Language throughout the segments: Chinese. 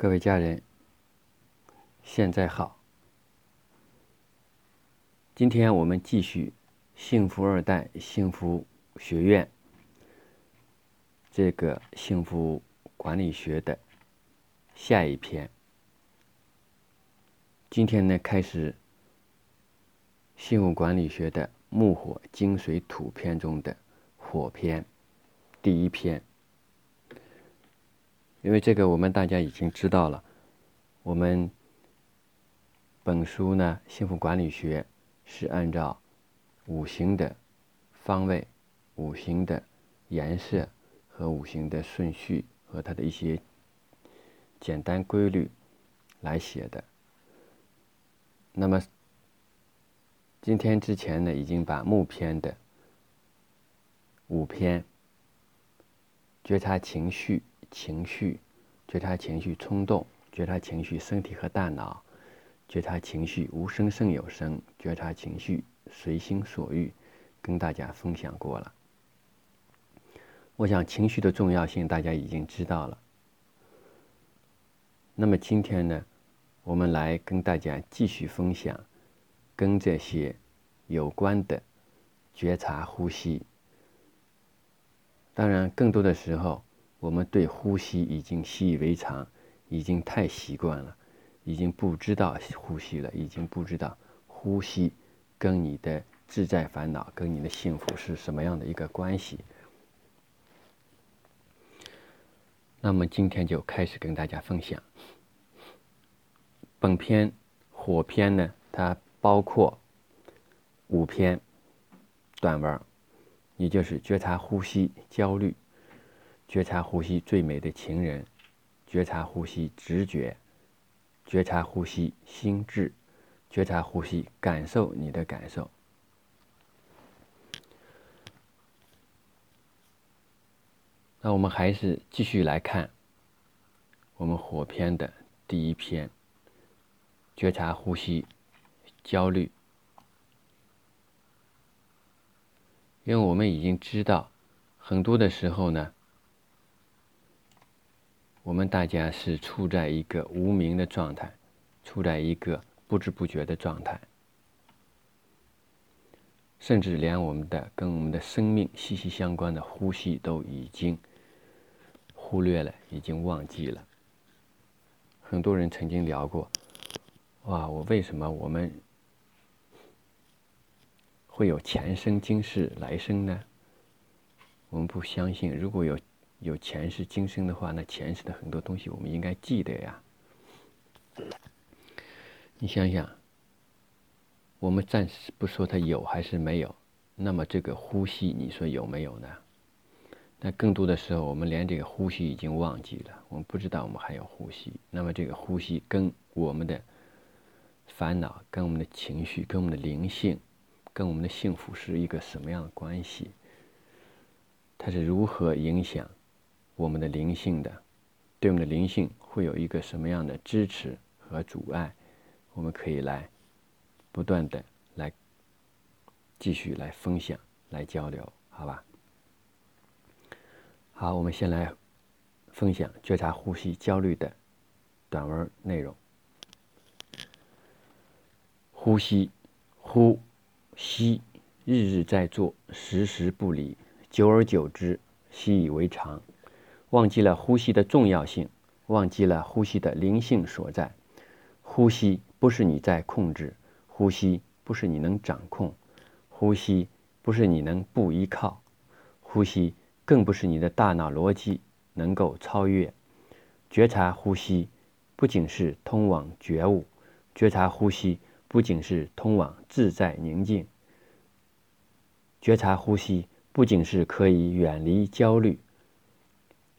各位家人，现在好。今天我们继续《幸福二代幸福学院》这个幸福管理学的下一篇。今天呢，开始幸福管理学的木火金水土篇中的火篇第一篇。因为这个，我们大家已经知道了。我们本书呢，《幸福管理学》是按照五行的方位、五行的颜色和五行的顺序和它的一些简单规律来写的。那么今天之前呢，已经把木篇的五篇觉察情绪。情绪，觉察情绪冲动，觉察情绪身体和大脑，觉察情绪无声胜有声，觉察情绪随心所欲，跟大家分享过了。我想情绪的重要性大家已经知道了。那么今天呢，我们来跟大家继续分享跟这些有关的觉察呼吸。当然，更多的时候。我们对呼吸已经习以为常，已经太习惯了，已经不知道呼吸了，已经不知道呼吸跟你的自在烦恼、跟你的幸福是什么样的一个关系。那么今天就开始跟大家分享。本篇火篇呢，它包括五篇短文，也就是觉察呼吸、焦虑。觉察呼吸，最美的情人；觉察呼吸，直觉；觉察呼吸，心智；觉察呼吸，感受你的感受。那我们还是继续来看我们火篇的第一篇：觉察呼吸，焦虑。因为我们已经知道，很多的时候呢。我们大家是处在一个无名的状态，处在一个不知不觉的状态，甚至连我们的跟我们的生命息息相关的呼吸都已经忽略了，已经忘记了。很多人曾经聊过，哇，我为什么我们会有前生今世来生呢？我们不相信，如果有。有前世今生的话，那前世的很多东西我们应该记得呀。你想想，我们暂时不说它有还是没有，那么这个呼吸，你说有没有呢？那更多的时候，我们连这个呼吸已经忘记了，我们不知道我们还有呼吸。那么这个呼吸跟我们的烦恼、跟我们的情绪、跟我们的灵性、跟我们的幸福是一个什么样的关系？它是如何影响？我们的灵性的，对我们的灵性会有一个什么样的支持和阻碍？我们可以来不断的来继续来分享、来交流，好吧？好，我们先来分享觉察呼吸焦虑的短文内容。呼吸，呼吸，日日在做，时时不离，久而久之，习以为常。忘记了呼吸的重要性，忘记了呼吸的灵性所在。呼吸不是你在控制，呼吸不是你能掌控，呼吸不是你能不依靠，呼吸更不是你的大脑逻辑能够超越。觉察呼吸，不仅是通往觉悟；觉察呼吸，不仅是通往自在宁静；觉察呼吸，不仅是可以远离焦虑。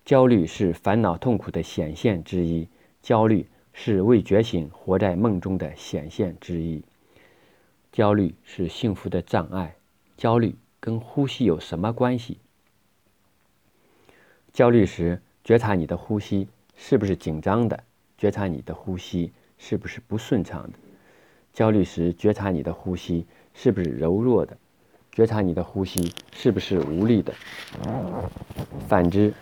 焦虑是烦恼痛苦的显现之一，焦虑是未觉醒、活在梦中的显现之一。焦虑是幸福的障碍。焦虑跟呼吸有什么关系？焦虑时，觉察你的呼吸是不是紧张的？觉察你的呼吸是不是不顺畅的？焦虑时，觉察你的呼吸是不是柔弱的？觉察你的呼吸是不是无力的？反之。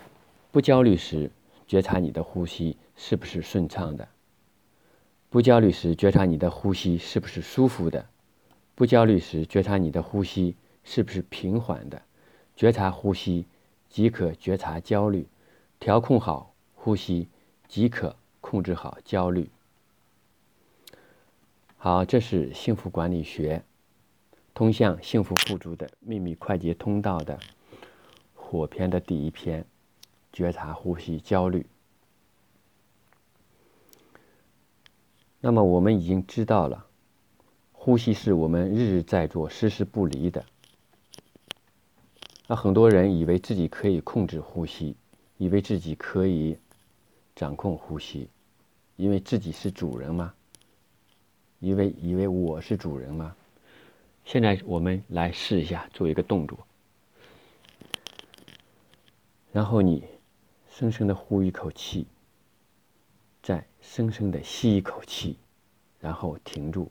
不焦虑时，觉察你的呼吸是不是顺畅的；不焦虑时，觉察你的呼吸是不是舒服的；不焦虑时，觉察你的呼吸是不是平缓的。觉察呼吸，即可觉察焦虑；调控好呼吸，即可控制好焦虑。好，这是幸福管理学通向幸福富足的秘密快捷通道的火篇的第一篇。觉察呼吸焦虑。那么我们已经知道了，呼吸是我们日日在做、时时不离的。那很多人以为自己可以控制呼吸，以为自己可以掌控呼吸，因为自己是主人吗？以为以为我是主人吗？现在我们来试一下，做一个动作，然后你。深深的呼一口气，再深深的吸一口气，然后停住，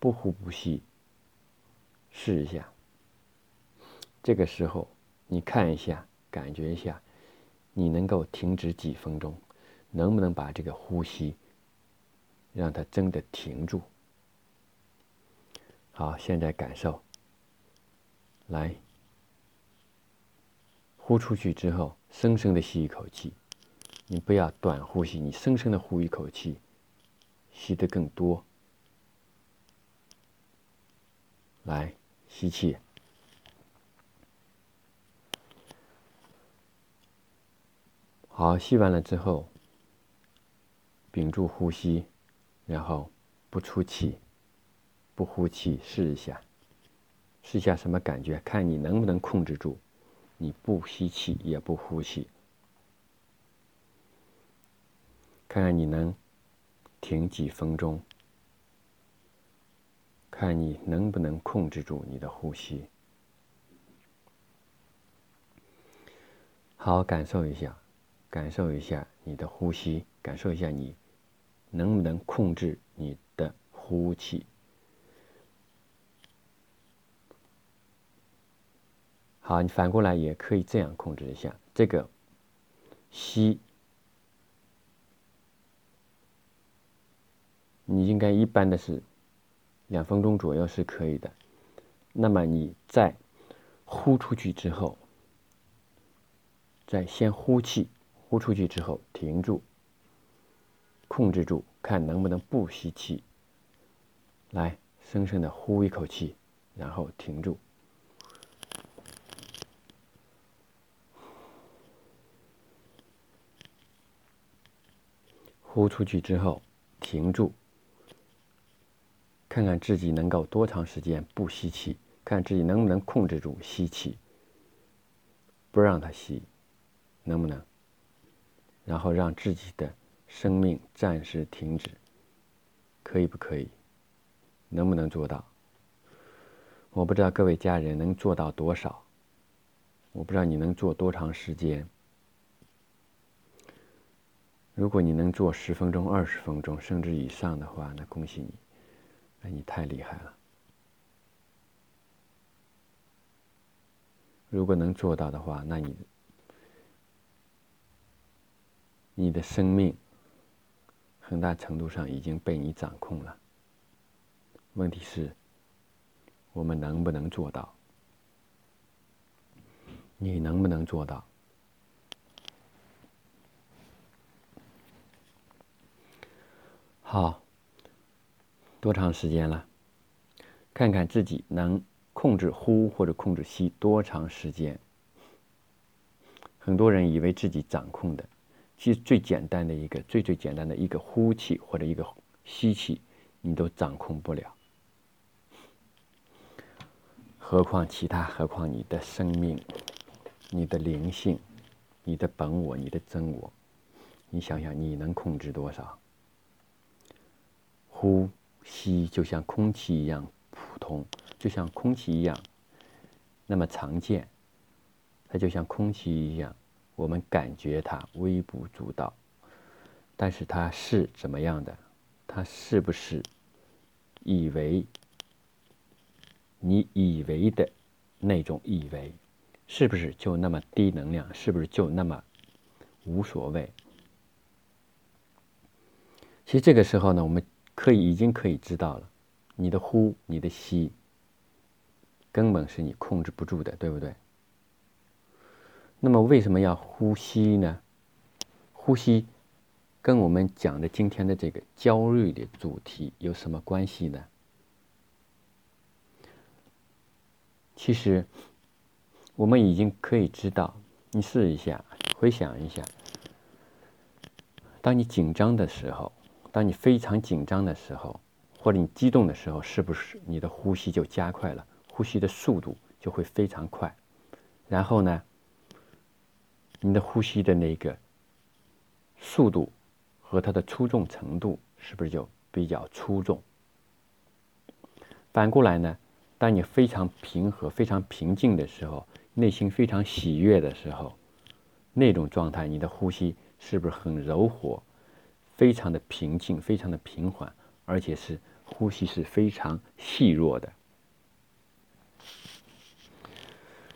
不呼不吸。试一下。这个时候，你看一下，感觉一下，你能够停止几分钟？能不能把这个呼吸让它真的停住？好，现在感受，来。呼出去之后，深深的吸一口气，你不要短呼吸，你深深的呼一口气，吸得更多。来，吸气，好，吸完了之后，屏住呼吸，然后不出气，不呼气，试一下，试一下什么感觉？看你能不能控制住。你不吸气也不呼气，看看你能停几分钟，看你能不能控制住你的呼吸。好，感受一下，感受一下你的呼吸，感受一下你能不能控制你的呼气。好，你反过来也可以这样控制一下这个吸，你应该一般的是两分钟左右是可以的。那么你在呼出去之后，再先呼气，呼出去之后停住，控制住，看能不能不吸气，来深深的呼一口气，然后停住。呼出去之后，停住，看看自己能够多长时间不吸气，看自己能不能控制住吸气，不让它吸，能不能？然后让自己的生命暂时停止，可以不可以？能不能做到？我不知道各位家人能做到多少，我不知道你能做多长时间。如果你能做十分钟、二十分钟，甚至以上的话，那恭喜你，那你太厉害了。如果能做到的话，那你你的生命很大程度上已经被你掌控了。问题是，我们能不能做到？你能不能做到？好，多长时间了？看看自己能控制呼或者控制吸多长时间。很多人以为自己掌控的，其实最简单的一个、最最简单的一个呼气或者一个吸气，你都掌控不了。何况其他？何况你的生命、你的灵性、你的本我、你的真我？你想想，你能控制多少？呼吸就像空气一样普通，就像空气一样那么常见。它就像空气一样，我们感觉它微不足道。但是它是怎么样的？它是不是以为你以为的那种以为？是不是就那么低能量？是不是就那么无所谓。其实这个时候呢，我们可以已经可以知道了，你的呼，你的吸，根本是你控制不住的，对不对？那么为什么要呼吸呢？呼吸跟我们讲的今天的这个焦虑的主题有什么关系呢？其实我们已经可以知道，你试一下，回想一下，当你紧张的时候。当你非常紧张的时候，或者你激动的时候，是不是你的呼吸就加快了？呼吸的速度就会非常快。然后呢，你的呼吸的那个速度和它的粗重程度是不是就比较粗重？反过来呢，当你非常平和、非常平静的时候，内心非常喜悦的时候，那种状态，你的呼吸是不是很柔和？非常的平静，非常的平缓，而且是呼吸是非常细弱的。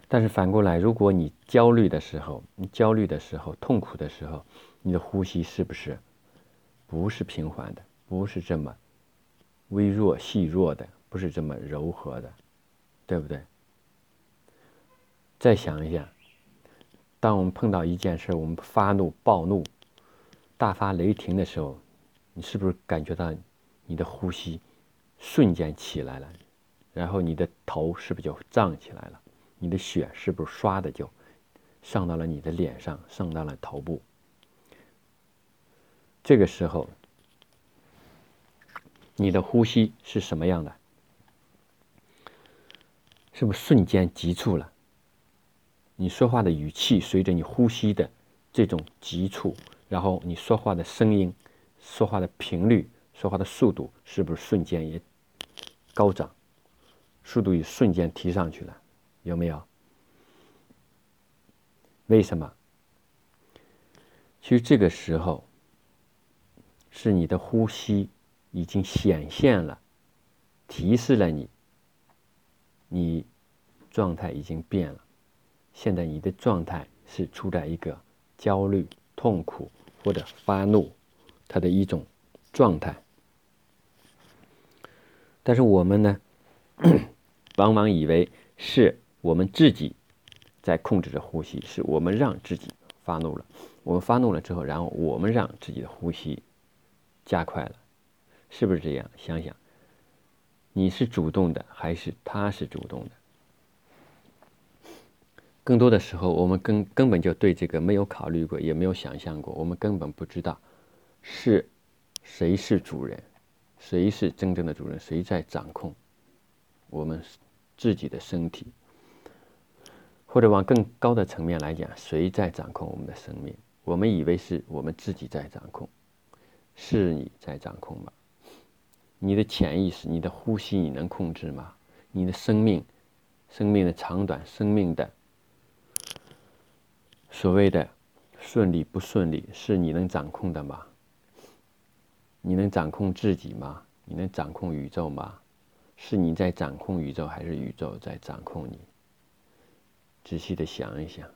但是反过来，如果你焦虑的时候，你焦虑的时候，痛苦的时候，你的呼吸是不是不是平缓的，不是这么微弱细弱的，不是这么柔和的，对不对？再想一下，当我们碰到一件事，我们发怒、暴怒。大发雷霆的时候，你是不是感觉到你的呼吸瞬间起来了？然后你的头是不是就胀起来了？你的血是不是唰的就上到了你的脸上，上到了头部？这个时候，你的呼吸是什么样的？是不是瞬间急促了？你说话的语气随着你呼吸的这种急促。然后你说话的声音、说话的频率、说话的速度，是不是瞬间也高涨？速度也瞬间提上去了，有没有？为什么？其实这个时候是你的呼吸已经显现了，提示了你，你状态已经变了。现在你的状态是处在一个焦虑、痛苦。或者发怒，他的一种状态。但是我们呢，往往以为是我们自己在控制着呼吸，是我们让自己发怒了。我们发怒了之后，然后我们让自己的呼吸加快了，是不是这样？想想，你是主动的，还是他是主动的？更多的时候，我们根根本就对这个没有考虑过，也没有想象过。我们根本不知道是谁是主人，谁是真正的主人，谁在掌控我们自己的身体，或者往更高的层面来讲，谁在掌控我们的生命？我们以为是我们自己在掌控，是你在掌控吗？你的潜意识、你的呼吸，你能控制吗？你的生命、生命的长短、生命的。所谓的顺利不顺利，是你能掌控的吗？你能掌控自己吗？你能掌控宇宙吗？是你在掌控宇宙，还是宇宙在掌控你？仔细的想一想。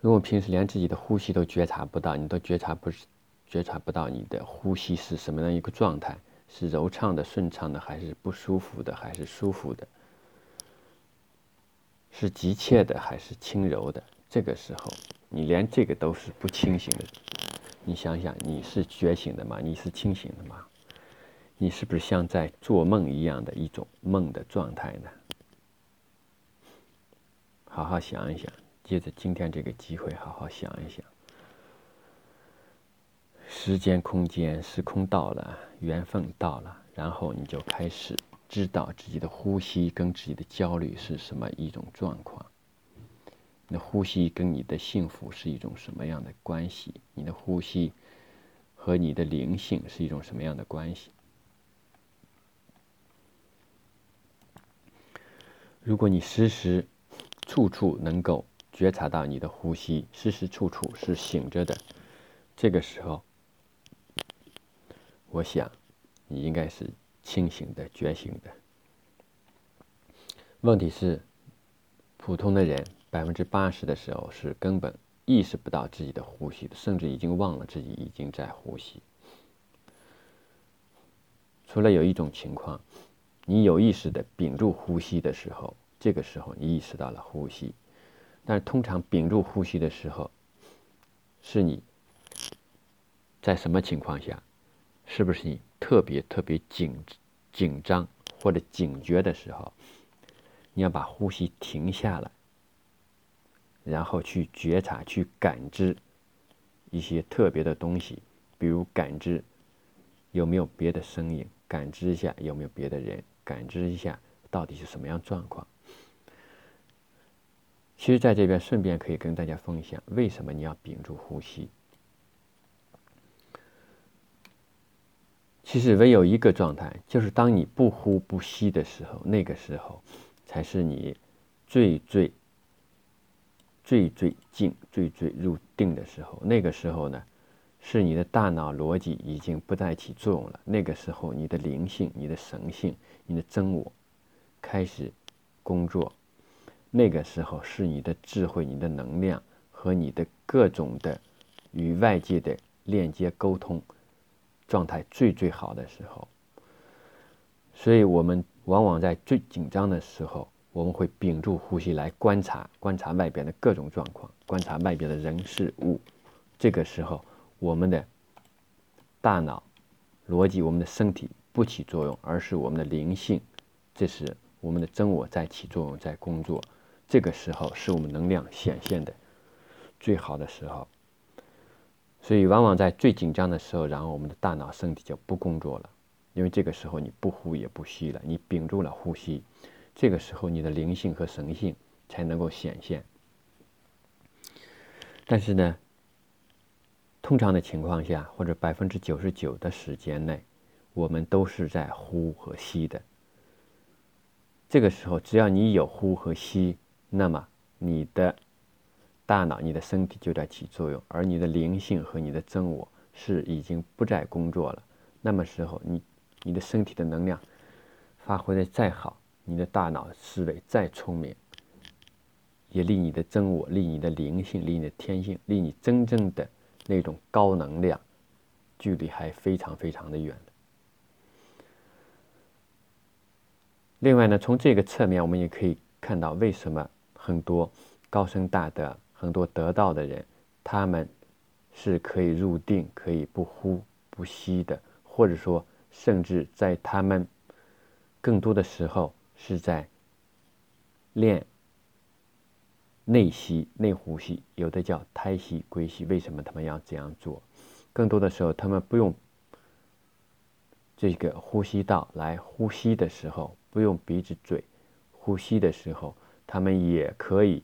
如果平时连自己的呼吸都觉察不到，你都觉察不觉察不到你的呼吸是什么样一个状态？是柔畅的、顺畅的，还是不舒服的，还是舒服的？是急切的还是轻柔的？这个时候，你连这个都是不清醒的。你想想，你是觉醒的吗？你是清醒的吗？你是不是像在做梦一样的一种梦的状态呢？好好想一想，借着今天这个机会，好好想一想。时间、空间、时空到了，缘分到了，然后你就开始。知道自己的呼吸跟自己的焦虑是什么一种状况，你的呼吸跟你的幸福是一种什么样的关系？你的呼吸和你的灵性是一种什么样的关系？如果你时时处处能够觉察到你的呼吸，时时处处是醒着的，这个时候，我想你应该是。清醒的、觉醒的。问题是，普通的人百分之八十的时候是根本意识不到自己的呼吸的，甚至已经忘了自己已经在呼吸。除了有一种情况，你有意识的屏住呼吸的时候，这个时候你意识到了呼吸。但是通常屏住呼吸的时候，是你在什么情况下？是不是你特别特别紧紧张或者警觉的时候？你要把呼吸停下来，然后去觉察、去感知一些特别的东西，比如感知有没有别的声音，感知一下有没有别的人，感知一下到底是什么样状况。其实，在这边顺便可以跟大家分享，为什么你要屏住呼吸？其实唯有一个状态，就是当你不呼不吸的时候，那个时候才是你最最最最静、最最入定的时候。那个时候呢，是你的大脑逻辑已经不再起作用了。那个时候，你的灵性、你的神性、你的真我开始工作。那个时候是你的智慧、你的能量和你的各种的与外界的链接沟通状态最最好的时候。所以我们往往在最紧张的时候，我们会屏住呼吸来观察、观察外边的各种状况，观察外边的人事物。这个时候，我们的大脑逻辑、我们的身体不起作用，而是我们的灵性，这是我们的真我在起作用，在工作。这个时候是我们能量显现的最好的时候，所以往往在最紧张的时候，然后我们的大脑、身体就不工作了，因为这个时候你不呼也不吸了，你屏住了呼吸，这个时候你的灵性和神性才能够显现。但是呢，通常的情况下，或者百分之九十九的时间内，我们都是在呼和吸的。这个时候，只要你有呼和吸。那么，你的大脑、你的身体就在起作用，而你的灵性和你的真我是已经不再工作了。那么时候，你你的身体的能量发挥的再好，你的大脑思维再聪明，也离你的真我、离你的灵性、离你的天性、离你真正的那种高能量，距离还非常非常的远另外呢，从这个侧面，我们也可以看到为什么。很多高深大德、很多得道的人，他们是可以入定、可以不呼不吸的，或者说，甚至在他们更多的时候是在练内吸、内呼吸，有的叫胎息、归息。为什么他们要这样做？更多的时候，他们不用这个呼吸道来呼吸的时候，不用鼻子、嘴呼吸的时候。他们也可以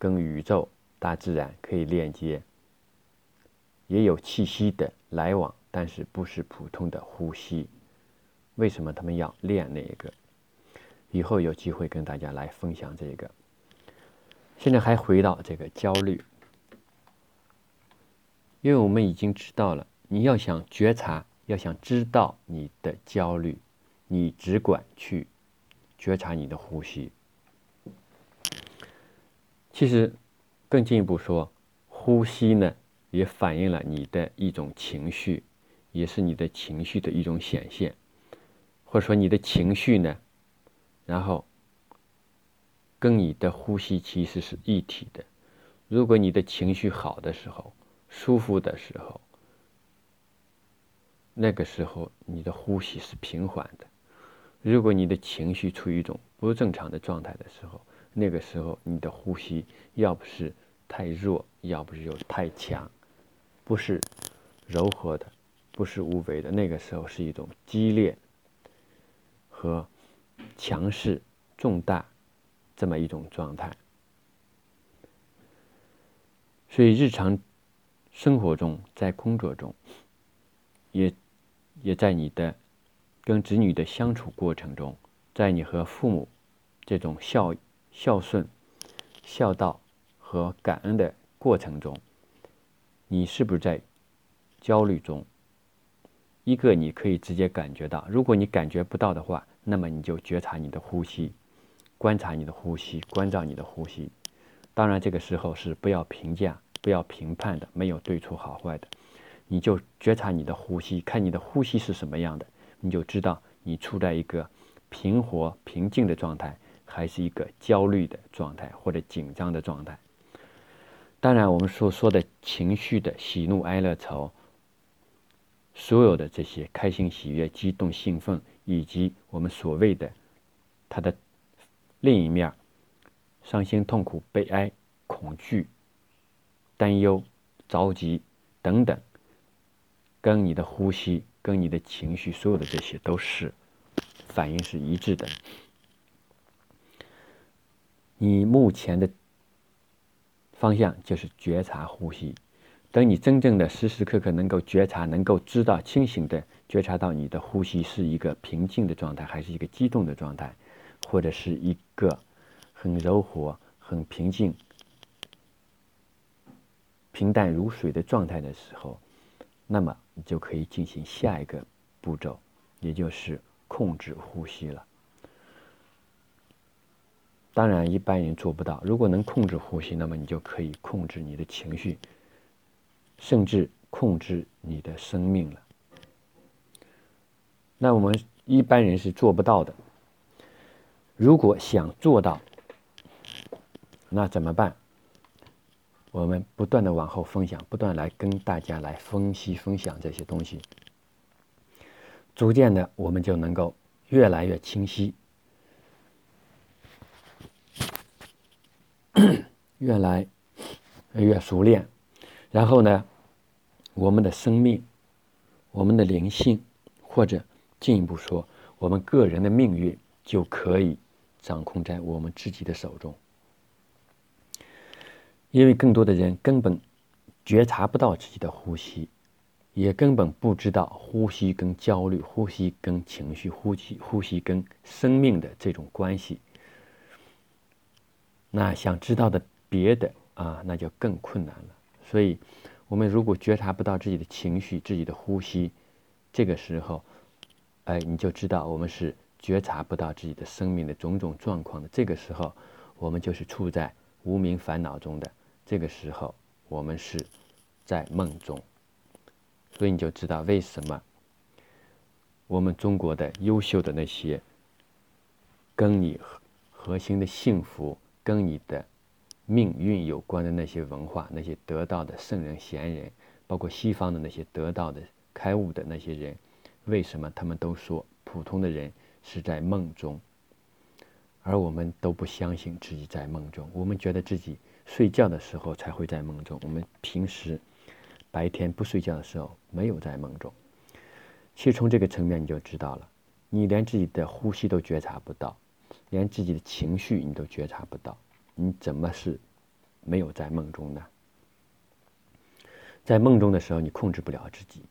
跟宇宙、大自然可以链接，也有气息的来往，但是不是普通的呼吸。为什么他们要练那个？以后有机会跟大家来分享这个。现在还回到这个焦虑，因为我们已经知道了，你要想觉察，要想知道你的焦虑，你只管去觉察你的呼吸。其实，更进一步说，呼吸呢，也反映了你的一种情绪，也是你的情绪的一种显现，或者说你的情绪呢，然后跟你的呼吸其实是一体的。如果你的情绪好的时候，舒服的时候，那个时候你的呼吸是平缓的；如果你的情绪处于一种不正常的状态的时候，那个时候，你的呼吸要不是太弱，要不是又太强，不是柔和的，不是无为的。那个时候是一种激烈和强势、重大这么一种状态。所以，日常生活中，在工作中，也也在你的跟子女的相处过程中，在你和父母这种孝。孝顺、孝道和感恩的过程中，你是不是在焦虑中？一个你可以直接感觉到，如果你感觉不到的话，那么你就觉察你的呼吸，观察你的呼吸，关照你的呼吸。当然，这个时候是不要评价、不要评判的，没有对错好坏的。你就觉察你的呼吸，看你的呼吸是什么样的，你就知道你处在一个平和、平静的状态，还是一个焦虑的状态或者紧张的状态。当然，我们所说的情绪的喜怒哀乐愁，所有的这些开心、喜悦、激动、兴奋，以及我们所谓的它的另一面。伤心、痛苦、悲哀、恐惧、担忧、着急等等，跟你的呼吸、跟你的情绪，所有的这些都是反应是一致的。你目前的方向就是觉察呼吸。等你真正的时时刻刻能够觉察、能够知道、清醒的觉察到你的呼吸是一个平静的状态，还是一个激动的状态，或者是一个。很柔和、很平静、平淡如水的状态的时候，那么你就可以进行下一个步骤，也就是控制呼吸了。当然，一般人做不到。如果能控制呼吸，那么你就可以控制你的情绪，甚至控制你的生命了。那我们一般人是做不到的。如果想做到，那怎么办？我们不断的往后分享，不断来跟大家来分析分享这些东西，逐渐的我们就能够越来越清晰，越来越熟练。然后呢，我们的生命、我们的灵性，或者进一步说，我们个人的命运，就可以掌控在我们自己的手中。因为更多的人根本觉察不到自己的呼吸，也根本不知道呼吸跟焦虑、呼吸跟情绪、呼吸、呼吸跟生命的这种关系。那想知道的别的啊，那就更困难了。所以，我们如果觉察不到自己的情绪、自己的呼吸，这个时候，哎，你就知道我们是觉察不到自己的生命的种种状况的。这个时候，我们就是处在无名烦恼中的。这个时候，我们是在梦中，所以你就知道为什么我们中国的优秀的那些跟你核心的幸福、跟你的命运有关的那些文化、那些得道的圣人贤人，包括西方的那些得道的开悟的那些人，为什么他们都说普通的人是在梦中，而我们都不相信自己在梦中，我们觉得自己。睡觉的时候才会在梦中，我们平时白天不睡觉的时候没有在梦中。其实从这个层面你就知道了，你连自己的呼吸都觉察不到，连自己的情绪你都觉察不到，你怎么是没有在梦中呢？在梦中的时候你控制不了自己，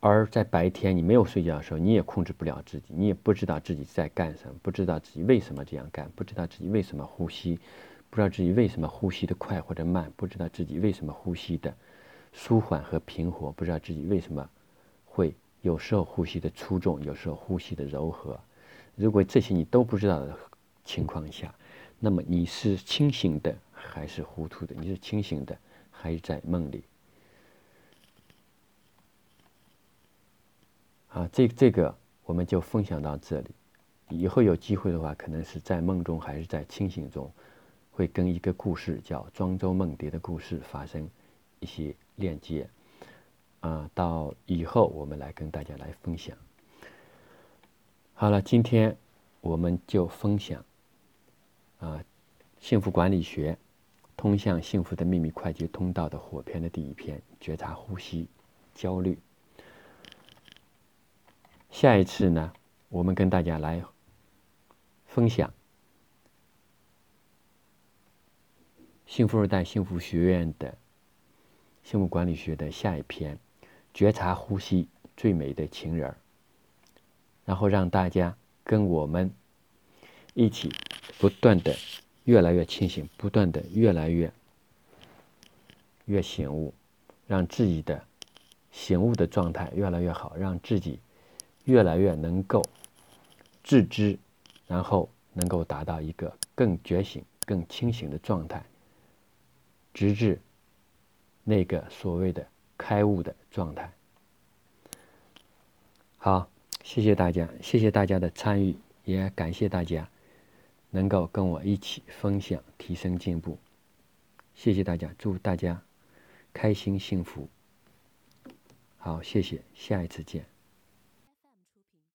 而在白天你没有睡觉的时候你也控制不了自己，你也不知道自己在干什么，不知道自己为什么这样干，不知道自己为什么呼吸。不知道自己为什么呼吸的快或者慢，不知道自己为什么呼吸的舒缓和平和，不知道自己为什么会有时候呼吸的粗重，有时候呼吸的柔和。如果这些你都不知道的情况下，那么你是清醒的还是糊涂的？你是清醒的还是在梦里？啊，这这个我们就分享到这里。以后有机会的话，可能是在梦中还是在清醒中。会跟一个故事叫《庄周梦蝶》的故事发生一些链接，啊，到以后我们来跟大家来分享。好了，今天我们就分享啊，幸福管理学通向幸福的秘密快捷通道的火篇的第一篇：觉察呼吸焦虑。下一次呢，我们跟大家来分享。幸福二代幸福学院的幸福管理学的下一篇，觉察呼吸最美的情人，然后让大家跟我们一起不断的越来越清醒，不断的越来越越醒悟，让自己的醒悟的状态越来越好，让自己越来越能够自知，然后能够达到一个更觉醒。更清醒的状态，直至那个所谓的开悟的状态。好，谢谢大家，谢谢大家的参与，也感谢大家能够跟我一起分享、提升进步。谢谢大家，祝大家开心幸福。好，谢谢，下一次见。